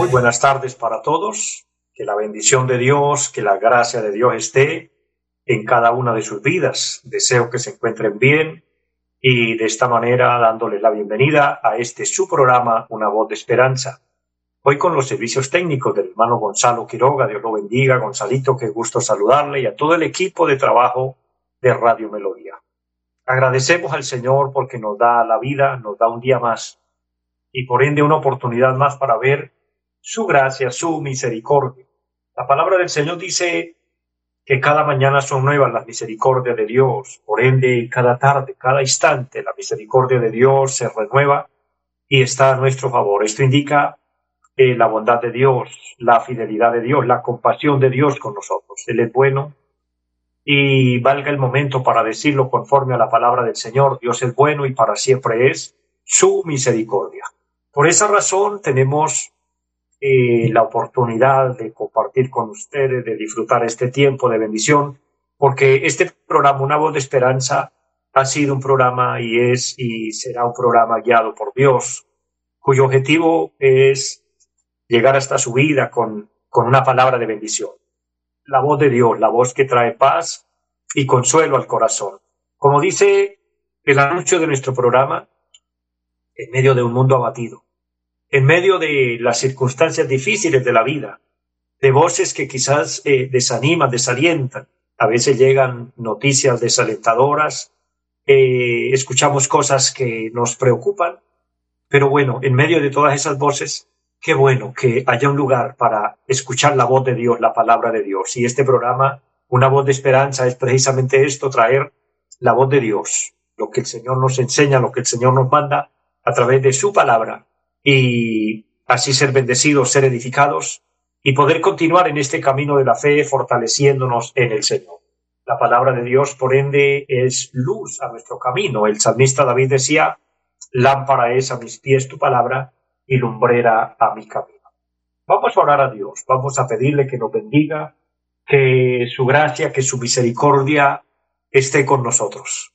Muy buenas tardes para todos que la bendición de Dios, que la gracia de Dios esté en cada una de sus vidas. Deseo que se encuentren bien y de esta manera dándoles la bienvenida a este su programa Una voz de esperanza. Hoy con los servicios técnicos del hermano Gonzalo Quiroga, Dios lo bendiga, Gonzalito, qué gusto saludarle y a todo el equipo de trabajo de Radio Melodía. Agradecemos al Señor porque nos da la vida, nos da un día más y por ende una oportunidad más para ver su gracia, su misericordia. La palabra del Señor dice que cada mañana son nuevas las misericordias de Dios, por ende cada tarde, cada instante la misericordia de Dios se renueva y está a nuestro favor. Esto indica eh, la bondad de Dios, la fidelidad de Dios, la compasión de Dios con nosotros. Él es bueno y valga el momento para decirlo conforme a la palabra del Señor, Dios es bueno y para siempre es su misericordia. Por esa razón tenemos eh, la oportunidad de compartir con ustedes, de disfrutar este tiempo de bendición, porque este programa, Una voz de esperanza, ha sido un programa y es y será un programa guiado por Dios, cuyo objetivo es llegar hasta su vida con, con una palabra de bendición. La voz de Dios, la voz que trae paz y consuelo al corazón. Como dice el anuncio de nuestro programa, en medio de un mundo abatido, en medio de las circunstancias difíciles de la vida, de voces que quizás eh, desaniman, desalientan. A veces llegan noticias desalentadoras, eh, escuchamos cosas que nos preocupan, pero bueno, en medio de todas esas voces, qué bueno que haya un lugar para escuchar la voz de Dios, la palabra de Dios. Y este programa, una voz de esperanza, es precisamente esto, traer la voz de Dios, lo que el Señor nos enseña, lo que el Señor nos manda a través de su palabra y así ser bendecidos, ser edificados y poder continuar en este camino de la fe fortaleciéndonos en el Señor. La palabra de Dios, por ende, es luz a nuestro camino. El salmista David decía, lámpara es a mis pies tu palabra y lumbrera a mi camino. Vamos a orar a Dios, vamos a pedirle que nos bendiga, que su gracia, que su misericordia esté con nosotros.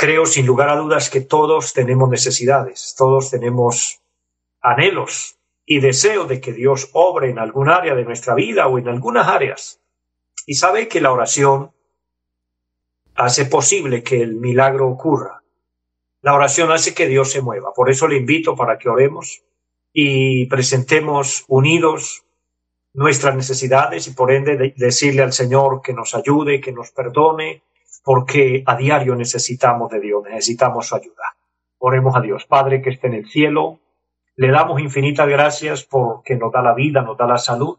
Creo sin lugar a dudas que todos tenemos necesidades, todos tenemos anhelos y deseo de que Dios obre en algún área de nuestra vida o en algunas áreas. Y sabe que la oración hace posible que el milagro ocurra. La oración hace que Dios se mueva. Por eso le invito para que oremos y presentemos unidos nuestras necesidades y por ende decirle al Señor que nos ayude, que nos perdone, porque a diario necesitamos de Dios, necesitamos su ayuda. Oremos a Dios, Padre que esté en el cielo, le damos infinitas gracias porque nos da la vida, nos da la salud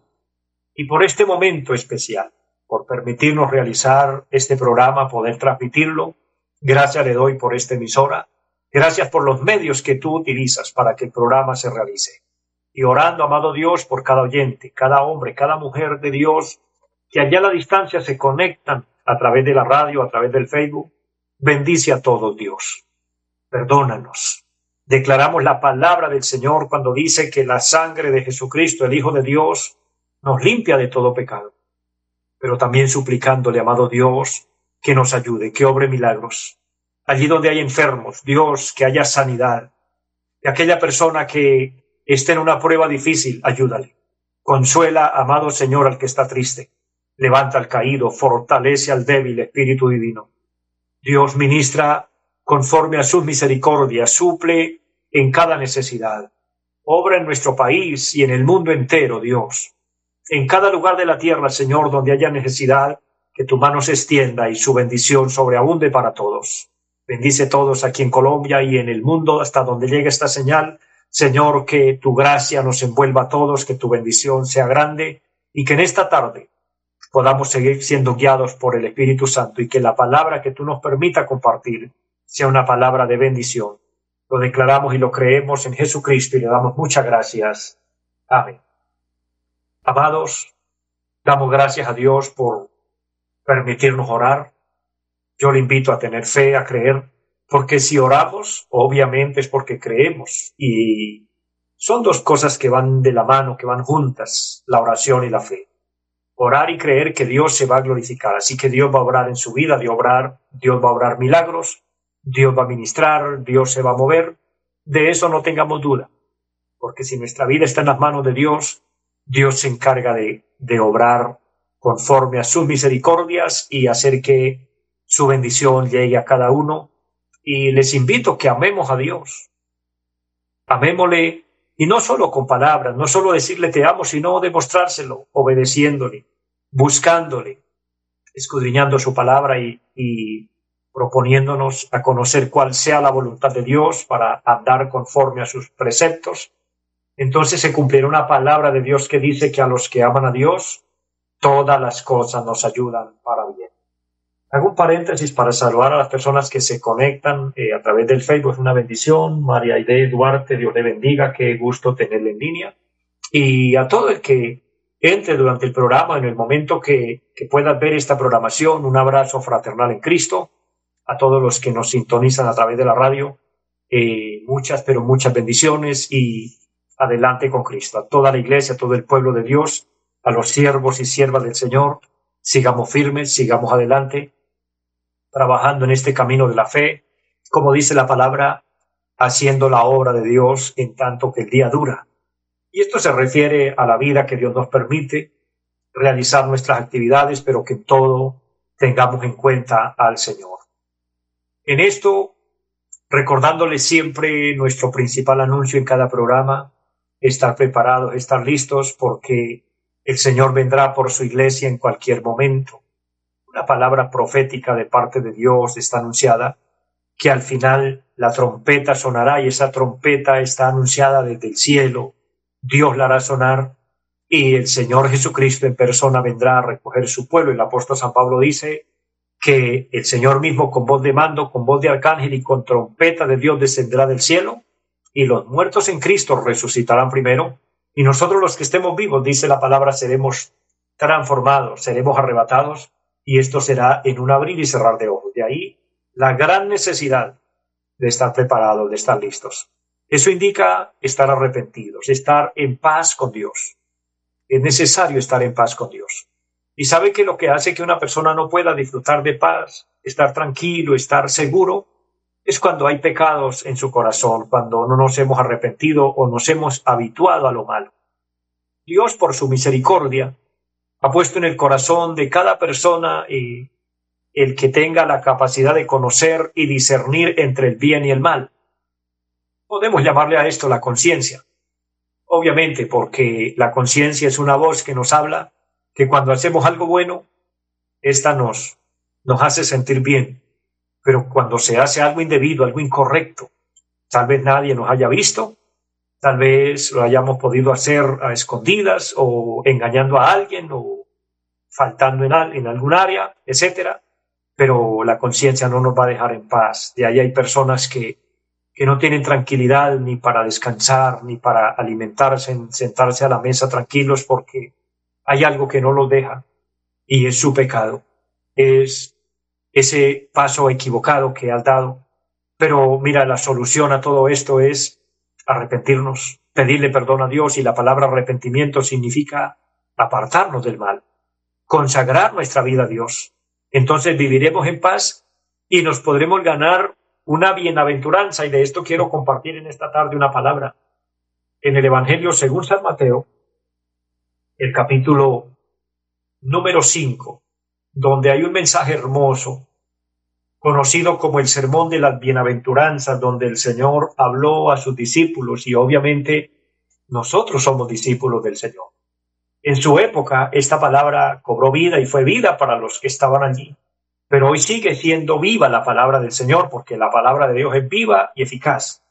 y por este momento especial, por permitirnos realizar este programa, poder transmitirlo. Gracias le doy por esta emisora. Gracias por los medios que tú utilizas para que el programa se realice. Y orando, amado Dios, por cada oyente, cada hombre, cada mujer de Dios, que allá a la distancia se conectan a través de la radio, a través del Facebook. Bendice a todos, Dios. Perdónanos. Declaramos la palabra del Señor cuando dice que la sangre de Jesucristo, el Hijo de Dios, nos limpia de todo pecado. Pero también suplicándole, amado Dios, que nos ayude, que obre milagros. Allí donde hay enfermos, Dios, que haya sanidad. Y aquella persona que esté en una prueba difícil, ayúdale. Consuela, amado Señor, al que está triste levanta al caído, fortalece al débil Espíritu Divino. Dios ministra conforme a sus misericordias, suple en cada necesidad. Obra en nuestro país y en el mundo entero, Dios. En cada lugar de la tierra, Señor, donde haya necesidad, que tu mano se extienda y su bendición sobreabunde para todos. Bendice todos aquí en Colombia y en el mundo hasta donde llegue esta señal. Señor, que tu gracia nos envuelva a todos, que tu bendición sea grande y que en esta tarde podamos seguir siendo guiados por el Espíritu Santo y que la palabra que tú nos permita compartir sea una palabra de bendición Lo declaramos y lo creemos en Jesucristo y le damos muchas gracias. Amén. Amados, damos gracias a Dios por permitirnos orar. Yo le invito a tener fe, a creer, porque si oramos, obviamente es porque creemos. Y son dos cosas que van de la mano, que van juntas, la oración y la fe. Orar y creer que Dios se va a glorificar. Así que Dios va a obrar en su vida, Dios, obrar, Dios va a obrar milagros, Dios va a ministrar, Dios se va a mover. De eso no tengamos duda. Porque si nuestra vida está en las manos de Dios, Dios se encarga de, de obrar conforme a sus misericordias y hacer que su bendición llegue a cada uno. Y les invito que amemos a Dios. Amémosle, y no solo con palabras, no solo decirle te amo, sino demostrárselo, obedeciéndole, buscándole, escudriñando su palabra y, proponiéndonos a conocer cuál sea la voluntad de Dios para andar conforme a sus preceptos. Entonces se cumplirá una palabra de Dios que dice que a los que aman a Dios, todas las cosas nos ayudan para. Hago un paréntesis para saludar a las personas que se conectan eh, a través del Facebook. Una bendición. María Aide Duarte, Dios le bendiga. Qué gusto tenerle en línea. Y a todo el que entre durante el programa, en el momento que, que puedas ver esta programación, un abrazo fraternal en Cristo. A todos los que nos sintonizan a través de la radio, eh, muchas, pero muchas bendiciones y adelante con Cristo. A toda la iglesia, a todo el pueblo de Dios, a los siervos y siervas del Señor, sigamos firmes, sigamos adelante trabajando en este camino de la fe, como dice la palabra, haciendo la obra de Dios en tanto que el día dura. Y esto se refiere a la vida que Dios nos permite realizar nuestras actividades, pero que en todo tengamos en cuenta al Señor. En esto, recordándole siempre nuestro principal anuncio en cada programa, estar preparados, estar listos, porque el Señor vendrá por su iglesia en cualquier momento una palabra profética de parte de Dios está anunciada, que al final la trompeta sonará y esa trompeta está anunciada desde el cielo, Dios la hará sonar y el Señor Jesucristo en persona vendrá a recoger su pueblo. El apóstol San Pablo dice que el Señor mismo con voz de mando, con voz de arcángel y con trompeta de Dios descenderá del cielo y los muertos en Cristo resucitarán primero y nosotros los que estemos vivos, dice la palabra, seremos transformados, seremos arrebatados y esto será en un abrir y cerrar de ojos. De ahí la gran necesidad de estar preparados, de estar listos. Eso indica estar arrepentidos, estar en paz con Dios. Es necesario estar en paz con Dios. Y sabe que lo que hace que una persona no pueda disfrutar de paz, estar tranquilo, estar seguro, es cuando hay pecados en su corazón, cuando no nos hemos arrepentido o nos hemos habituado a lo malo. Dios, por su misericordia, ha puesto en el corazón de cada persona y el que tenga la capacidad de conocer y discernir entre el bien y el mal. Podemos llamarle a esto la conciencia. Obviamente, porque la conciencia es una voz que nos habla que cuando hacemos algo bueno, esta nos, nos hace sentir bien. Pero cuando se hace algo indebido, algo incorrecto, tal vez nadie nos haya visto, Tal vez lo hayamos podido hacer a escondidas o engañando a alguien o faltando en, algún área, etcétera, pero la conciencia no nos va a dejar en paz. De ahí hay personas que, que no tienen tranquilidad ni para descansar, ni para alimentarse, sentarse a la mesa tranquilos porque hay algo que no los deja y es su pecado. Es ese paso equivocado que has dado. Pero mira, la solución a todo esto es arrepentirnos, pedirle perdón a Dios y la palabra arrepentimiento significa apartarnos del mal, consagrar nuestra vida a Dios. Entonces viviremos en paz y nos podremos ganar una bienaventuranza y de esto quiero compartir en esta tarde una palabra. En el Evangelio según San Mateo, el capítulo número 5, donde hay un mensaje hermoso conocido como el Sermón de las Bienaventuranzas, donde el Señor habló a sus discípulos y obviamente nosotros somos discípulos del Señor. En su época esta palabra cobró vida y fue vida para los que estaban allí, pero hoy sigue siendo viva la palabra del Señor porque la palabra de Dios es viva y eficaz.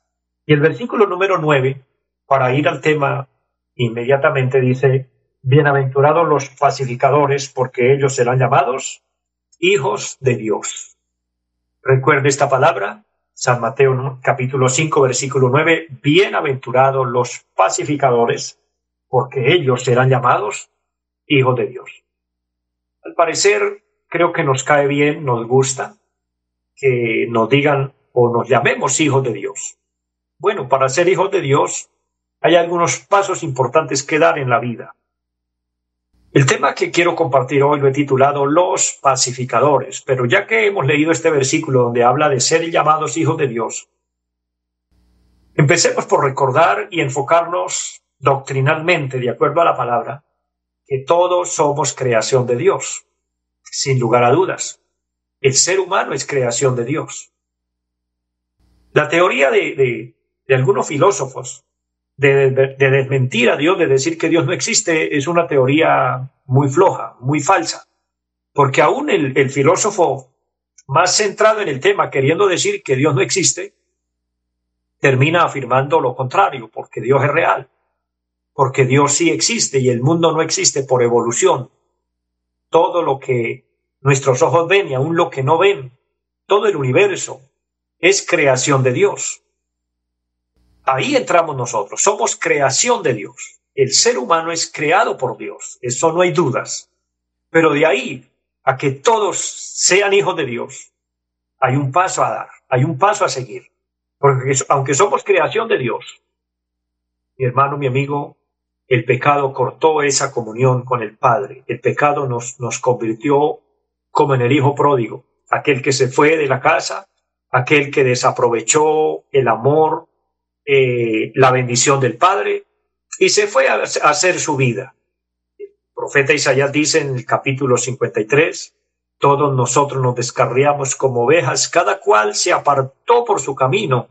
Y el versículo número nueve, para ir al tema inmediatamente dice, Bienaventurados los pacificadores porque ellos serán llamados hijos de Dios. Recuerde esta palabra, San Mateo capítulo 5 versículo 9, bienaventurados los pacificadores, porque ellos serán llamados hijos de Dios. Al parecer, creo que nos cae bien, nos gusta que nos digan o nos llamemos hijos de Dios. Bueno, para ser hijos de Dios hay algunos pasos importantes que dar en la vida. El tema que quiero compartir hoy lo he titulado Los pacificadores, pero ya que hemos leído este versículo donde habla de ser llamados hijos de Dios, empecemos por recordar y enfocarnos doctrinalmente, de acuerdo a la palabra, que todos somos creación de Dios, sin lugar a dudas. El ser humano es creación de Dios. La teoría de, algunos filósofos de, desmentir a Dios, de decir que Dios no existe, es una teoría muy floja, muy falsa. Porque aún el, el filósofo más centrado en el tema, queriendo decir que Dios no existe, termina afirmando lo contrario, porque Dios es real, porque Dios sí existe y el mundo no existe por evolución. Todo lo que nuestros ojos ven y aún lo que no ven, todo el universo, es creación de Dios. Ahí entramos nosotros, somos creación de Dios. El ser humano es creado por Dios, eso no hay dudas. Pero de ahí a que todos sean hijos de Dios, hay un paso a dar, hay un paso a seguir. Porque aunque somos creación de Dios, mi hermano, mi amigo, el pecado cortó esa comunión con el Padre. El pecado nos, nos convirtió como en el hijo pródigo, aquel que se fue de la casa, aquel que desaprovechó el amor eh, la bendición del Padre y se fue a, hacer su vida. El profeta Isaías dice en el capítulo 53, todos nosotros nos descarriamos como ovejas, cada cual se apartó por su camino.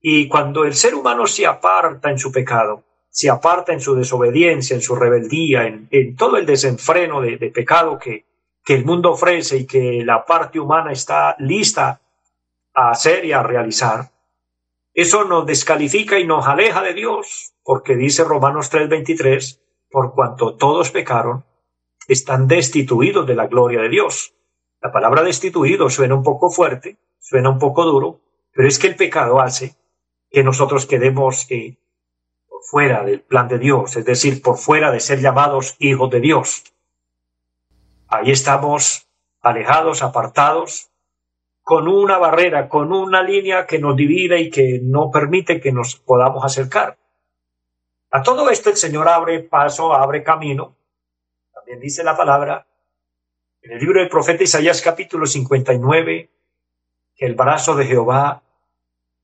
Y cuando el ser humano se aparta en su pecado, se aparta en su desobediencia, en su rebeldía, en, todo el desenfreno de, pecado que, que el mundo ofrece y que la parte humana está lista a hacer y a realizar, eso nos descalifica y nos aleja de Dios, porque dice Romanos 3:23, por cuanto todos pecaron, están destituidos de la gloria de Dios. La palabra destituido suena un poco fuerte, suena un poco duro, pero es que el pecado hace que nosotros quedemos eh, por fuera del plan de Dios, es decir, por fuera de ser llamados hijos de Dios. Ahí estamos alejados, apartados, con una barrera, con una línea que nos divide y que no permite que nos podamos acercar. A todo esto el Señor abre paso, abre camino. También dice la palabra en el libro del profeta Isaías capítulo 59 que el brazo de Jehová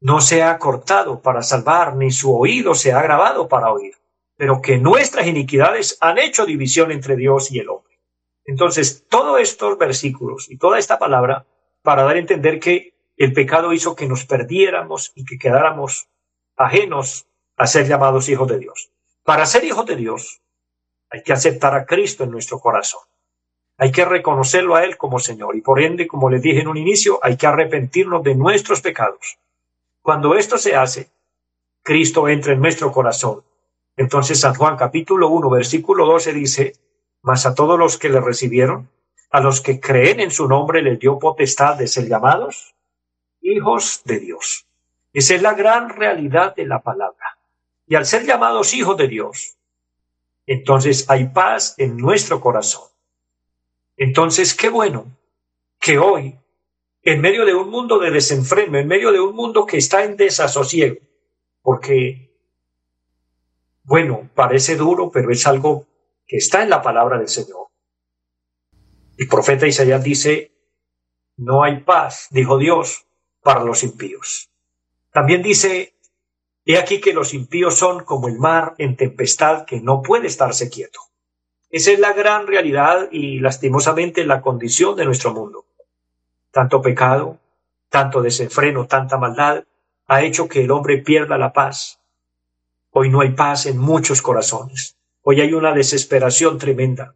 no se ha cortado para salvar, ni su oído se ha grabado para oír, pero que nuestras iniquidades han hecho división entre Dios y el hombre. Entonces, todos estos versículos y toda esta palabra para dar a entender que el pecado hizo que nos perdiéramos y que quedáramos ajenos a ser llamados hijos de Dios. Para ser hijos de Dios hay que aceptar a Cristo en nuestro corazón. Hay que reconocerlo a Él como Señor y por ende, como les dije en un inicio, hay que arrepentirnos de nuestros pecados. Cuando esto se hace, Cristo entra en nuestro corazón. Entonces San Juan capítulo 1 versículo 12 dice, mas a todos los que le recibieron, a los que creen en su nombre les dio potestad de ser llamados hijos de Dios. Esa es la gran realidad de la palabra. Y al ser llamados hijos de Dios, entonces hay paz en nuestro corazón. Entonces, qué bueno que hoy, en medio de un mundo de desenfreno, en medio de un mundo que está en desasosiego, porque, bueno, parece duro, pero es algo que está en la palabra del Señor. El profeta Isaías dice, no hay paz, dijo Dios, para los impíos. También dice, he aquí que los impíos son como el mar en tempestad que no puede estarse quieto. Esa es la gran realidad y lastimosamente la condición de nuestro mundo. Tanto pecado, tanto desenfreno, tanta maldad ha hecho que el hombre pierda la paz. Hoy no hay paz en muchos corazones. Hoy hay una desesperación tremenda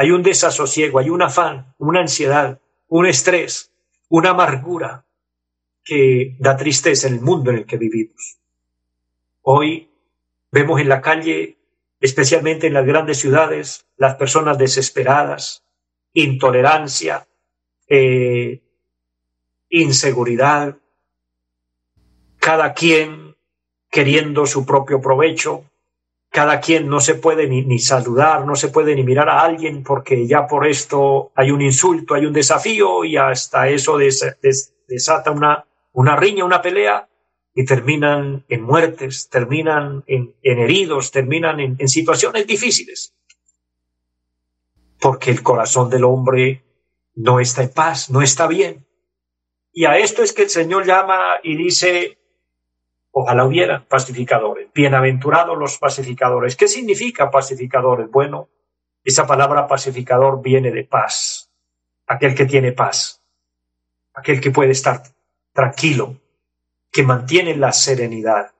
hay un desasosiego, hay un afán, una ansiedad, un estrés, una amargura que da tristeza en el mundo en el que vivimos. Hoy vemos en la calle, especialmente en las grandes ciudades, las personas desesperadas, intolerancia, eh, inseguridad, cada quien queriendo su propio provecho, cada quien no se puede ni, saludar, no se puede ni mirar a alguien porque ya por esto hay un insulto, hay un desafío y hasta eso desata una, riña, una pelea y terminan en muertes, terminan en, heridos, terminan en situaciones difíciles. Porque el corazón del hombre no está en paz, no está bien. Y a esto es que el Señor llama y dice, Ojalá hubiera pacificadores. Bienaventurados los pacificadores. ¿Qué significa pacificadores? Bueno, esa palabra pacificador viene de paz. Aquel que tiene paz. Aquel que puede estar tranquilo. Que mantiene la serenidad.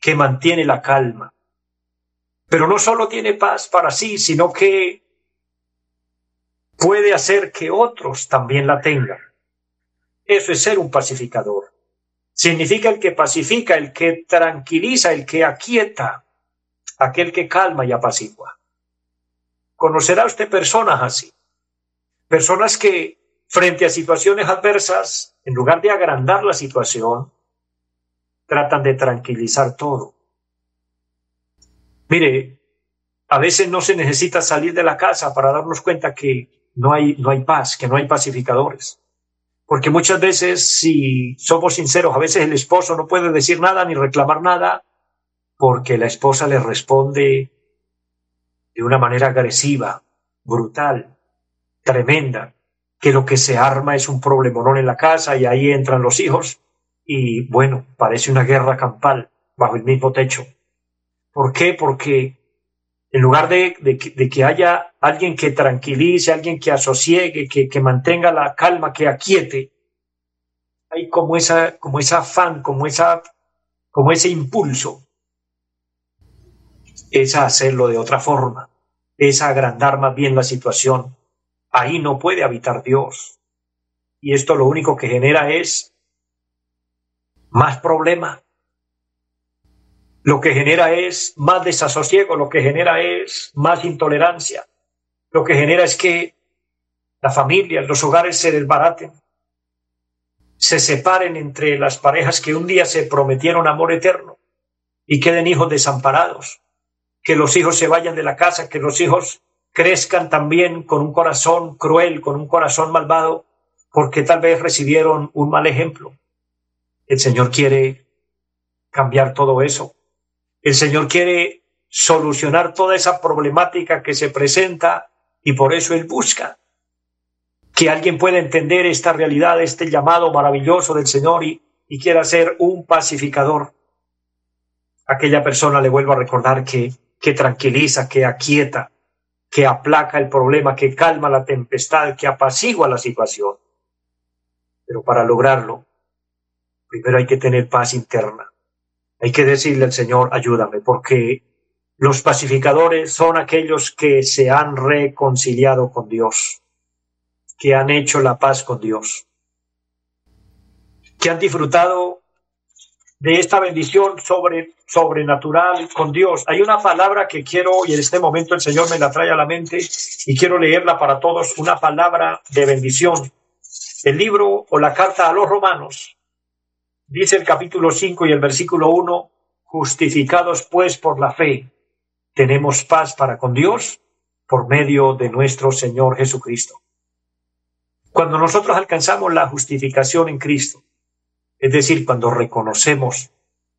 Que mantiene la calma. Pero no solo tiene paz para sí, sino que puede hacer que otros también la tengan. Eso es ser un pacificador. Significa el que pacifica, el que tranquiliza, el que aquieta, aquel que calma y apacigua. Conocerá usted personas así. Personas que frente a situaciones adversas, en lugar de agrandar la situación, tratan de tranquilizar todo. Mire, a veces no se necesita salir de la casa para darnos cuenta que no hay, no hay paz, que no hay pacificadores. Porque muchas veces, si somos sinceros, a veces el esposo no puede decir nada ni reclamar nada porque la esposa le responde de una manera agresiva, brutal, tremenda, que lo que se arma es un problemonón en la casa y ahí entran los hijos y bueno, parece una guerra campal bajo el mismo techo. ¿Por qué? Porque en lugar de, que haya alguien que tranquilice, alguien que asosiegue, que, mantenga la calma, que aquiete, hay como esa, como esa afán, como ese impulso, es hacerlo de otra forma, es agrandar más bien la situación. Ahí no puede habitar Dios. Y esto lo único que genera es más problema, lo que genera es más desasosiego, lo que genera es más intolerancia, lo que genera es que la familia, los hogares se desbaraten, se separen entre las parejas que un día se prometieron amor eterno y queden hijos desamparados, que los hijos se vayan de la casa, que los hijos crezcan también con un corazón cruel, con un corazón malvado, porque tal vez recibieron un mal ejemplo. El Señor quiere cambiar todo eso. El Señor quiere solucionar toda esa problemática que se presenta y por eso Él busca que alguien pueda entender esta realidad, este llamado maravilloso del Señor y, quiera ser un pacificador. Aquella persona le vuelvo a recordar que, que tranquiliza, que aquieta, que aplaca el problema, que calma la tempestad, que apacigua la situación. Pero para lograrlo, primero hay que tener paz interna. Hay que decirle al Señor, ayúdame, porque los pacificadores son aquellos que se han reconciliado con Dios, que han hecho la paz con Dios, que han disfrutado de esta bendición sobre, sobrenatural con Dios. Hay una palabra que quiero, y en este momento el Señor me la trae a la mente, y quiero leerla para todos, una palabra de bendición. El libro o la carta a los romanos, Dice el capítulo 5 y el versículo 1, justificados pues por la fe, tenemos paz para con Dios por medio de nuestro Señor Jesucristo. Cuando nosotros alcanzamos la justificación en Cristo, es decir, cuando reconocemos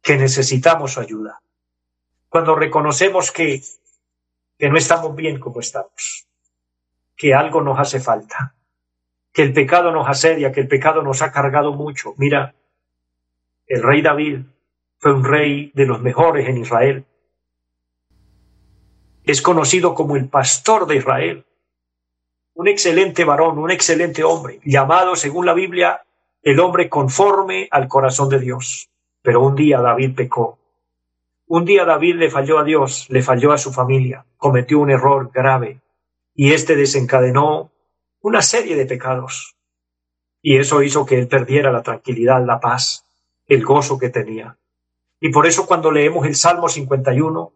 que necesitamos ayuda, cuando reconocemos que, que no estamos bien como estamos, que algo nos hace falta, que el pecado nos asedia, que el pecado nos ha cargado mucho. Mira, el rey David fue un rey de los mejores en Israel. Es conocido como el pastor de Israel. Un excelente varón, un excelente hombre, llamado, según la Biblia, el hombre conforme al corazón de Dios. Pero un día David pecó. Un día David le falló a Dios, le falló a su familia, cometió un error grave y éste desencadenó una serie de pecados. Y eso hizo que él perdiera la tranquilidad, la paz el gozo que tenía. Y por eso cuando leemos el Salmo 51,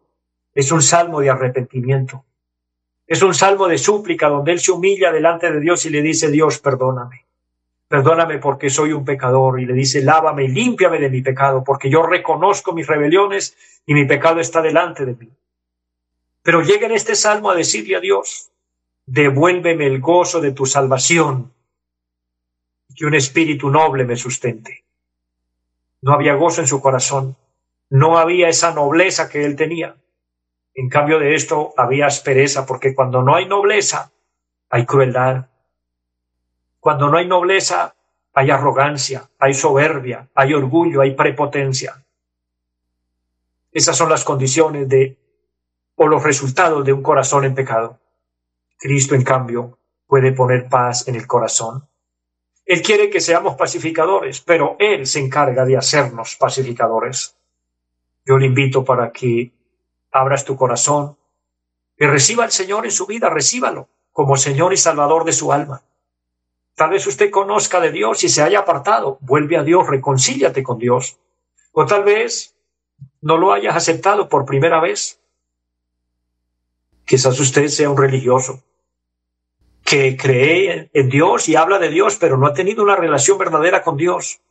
es un salmo de arrepentimiento. Es un salmo de súplica donde él se humilla delante de Dios y le dice, Dios, perdóname. perdóname porque soy un pecador. Y le dice, lávame límpiame de mi pecado, porque yo reconozco mis rebeliones y mi pecado está delante de mí. Pero llega en este salmo a decirle a Dios, devuélveme el gozo de tu salvación, que un espíritu noble me sustente. No había gozo en su corazón, no había esa nobleza que él tenía. En cambio de esto había aspereza, porque cuando no hay nobleza, hay crueldad. Cuando no hay nobleza, hay arrogancia, hay soberbia, hay orgullo, hay prepotencia. Esas son las condiciones de o los resultados de un corazón en pecado. Cristo, en cambio, puede poner paz en el corazón. Él quiere que seamos pacificadores, pero Él se encarga de hacernos pacificadores. Yo le invito para que abras tu corazón y reciba al Señor en su vida, recíbalo como Señor y Salvador de su alma. Tal vez usted conozca de Dios y se haya apartado, vuelve a Dios, reconcíliate con Dios. O tal vez no lo hayas aceptado por primera vez. Quizás usted sea un religioso que cree en Dios y habla de Dios, pero no ha tenido una relación verdadera con Dios.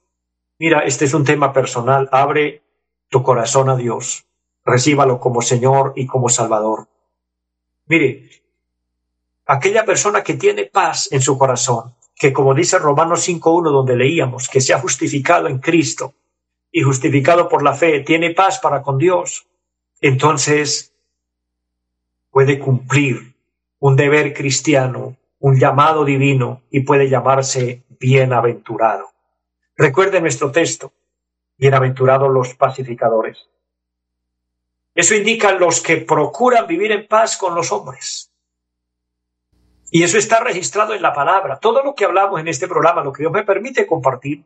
Mira, este es un tema personal. Abre tu corazón a Dios. Recíbalo como Señor y como Salvador. Mire, aquella persona que tiene paz en su corazón, que como dice Romanos 5.1 donde leíamos, que se ha justificado en Cristo y justificado por la fe, tiene paz para con Dios, entonces puede cumplir un deber cristiano, un llamado divino y puede llamarse bienaventurado. Recuerde nuestro texto, bienaventurados los pacificadores. Eso indica los que procuran vivir en paz con los hombres. Y eso está registrado en la palabra. Todo lo que hablamos en este programa, lo que Dios me permite compartir,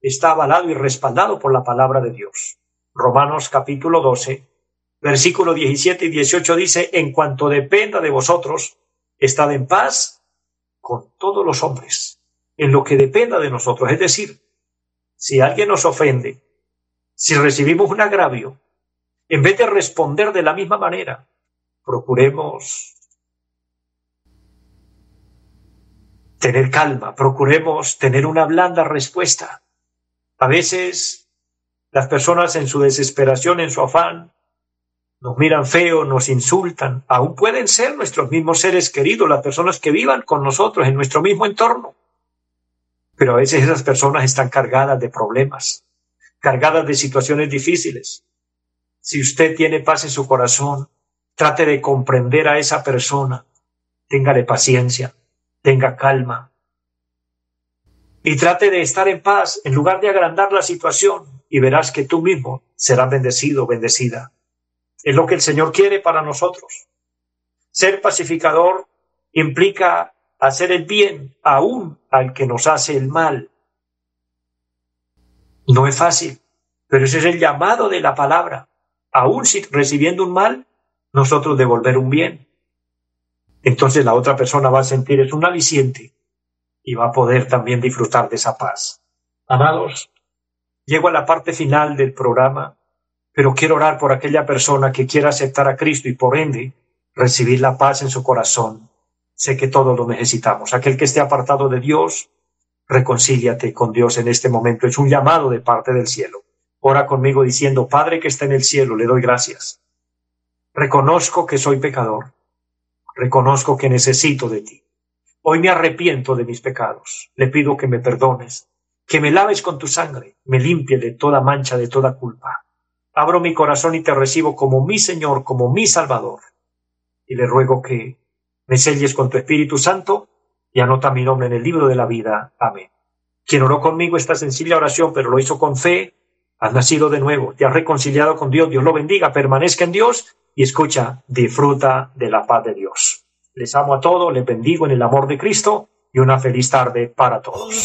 está avalado y respaldado por la palabra de Dios. Romanos capítulo 12, versículo 17 y 18 dice, en cuanto dependa de vosotros, estad en paz con todos los hombres, en lo que dependa de nosotros. Es decir, si alguien nos ofende, si recibimos un agravio, en vez de responder de la misma manera, procuremos tener calma, procuremos tener una blanda respuesta. A veces las personas en su desesperación, en su afán, nos miran feo, nos insultan, aún pueden ser nuestros mismos seres queridos, las personas que vivan con nosotros en nuestro mismo entorno. Pero a veces esas personas están cargadas de problemas, cargadas de situaciones difíciles. Si usted tiene paz en su corazón, trate de comprender a esa persona, téngale paciencia, tenga calma y trate de estar en paz en lugar de agrandar la situación y verás que tú mismo serás bendecido, bendecida. Es lo que el Señor quiere para nosotros. Ser pacificador implica hacer el bien aún al que nos hace el mal. No es fácil, pero ese es el llamado de la palabra. Aún si recibiendo un mal, nosotros devolver un bien entonces la otra persona va a sentir es un aliciente y va a poder también disfrutar de esa paz. Amados, llego a la parte final del programa, pero quiero orar por aquella persona que quiera aceptar a Cristo y por ende recibir la paz en su corazón. Sé que todos lo necesitamos. Aquel que esté apartado de Dios, reconcíliate con Dios en este momento. Es un llamado de parte del cielo. Ora conmigo diciendo, Padre que está en el cielo, le doy gracias. Reconozco que soy pecador reconozco que necesito de ti. Hoy me arrepiento de mis pecados. Le pido que me perdones, que me laves con tu sangre, me limpie de toda mancha, de toda culpa. Abro mi corazón y te recibo como mi Señor, como mi Salvador. Y le ruego que me selles con tu Espíritu Santo y anota mi nombre en el libro de la vida. Amén. Quien oró conmigo esta sencilla oración, pero lo hizo con fe, has nacido de nuevo, te has reconciliado con Dios, Dios lo bendiga, permanezca en Dios y escucha, disfruta de la paz de Dios. Les amo a todos, les bendigo en el amor de Cristo y una feliz tarde para todos.